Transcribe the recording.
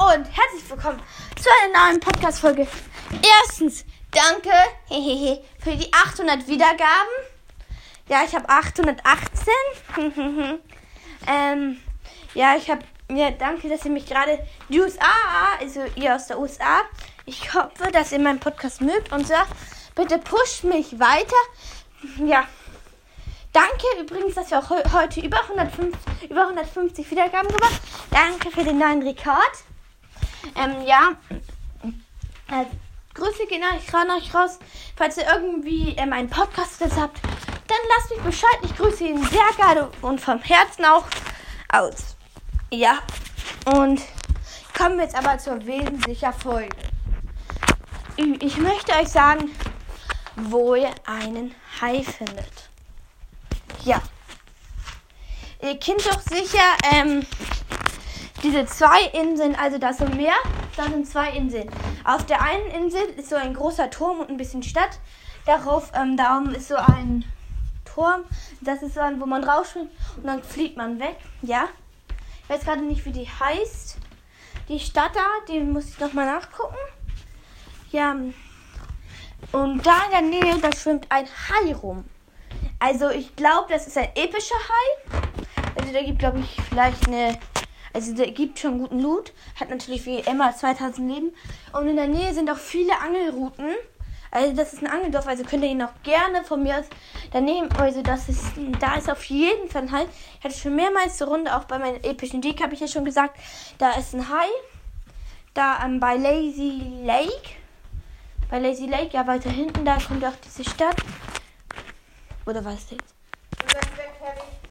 und herzlich willkommen zu einer neuen Podcast-Folge. Erstens, danke hehehe, für die 800 Wiedergaben. Ja, ich habe 818. ähm, ja, ich habe, ja, danke, dass ihr mich gerade, die USA, also ihr aus der USA, ich hoffe, dass ihr meinen Podcast mögt und sagt, bitte pusht mich weiter. Ja, Danke übrigens, dass wir auch heute über 150, über 150 Wiedergaben gemacht Danke für den neuen Rekord. Ähm, ja. Äh, Grüße gehen an euch raus. Falls ihr irgendwie ähm, einen Podcast habt, dann lasst mich Bescheid. Ich grüße ihn sehr gerne und vom Herzen auch aus. Ja. Und kommen wir jetzt aber zur wesentlichen Folge. Ich möchte euch sagen, wo ihr einen Hai findet. Ja. Ihr kennt doch sicher ähm, diese zwei Inseln, also das so Meer, da sind zwei Inseln. Auf der einen Insel ist so ein großer Turm und ein bisschen Stadt. Darauf, ähm, darum ist so ein Turm. Das ist so ein, wo man rausspringt und dann fliegt man weg. Ja. Ich weiß gerade nicht, wie die heißt. Die Stadt da, die muss ich nochmal nachgucken. Ja. Und da in der Nähe, da schwimmt ein Hai rum. Also ich glaube, das ist ein epischer Hai. Also der gibt, glaube ich, vielleicht eine... Also der gibt schon guten Loot. Hat natürlich wie immer 2000 Leben. Und in der Nähe sind auch viele Angelrouten. Also das ist ein Angeldorf, also könnt ihr ihn auch gerne von mir aus daneben. Also das ist, da ist auf jeden Fall ein Hai. Ich hatte schon mehrmals zur Runde, auch bei meinem epischen Deck habe ich ja schon gesagt, da ist ein Hai. Da ähm, bei Lazy Lake. Bei Lazy Lake, ja weiter hinten, da kommt auch diese Stadt. Oder was jetzt?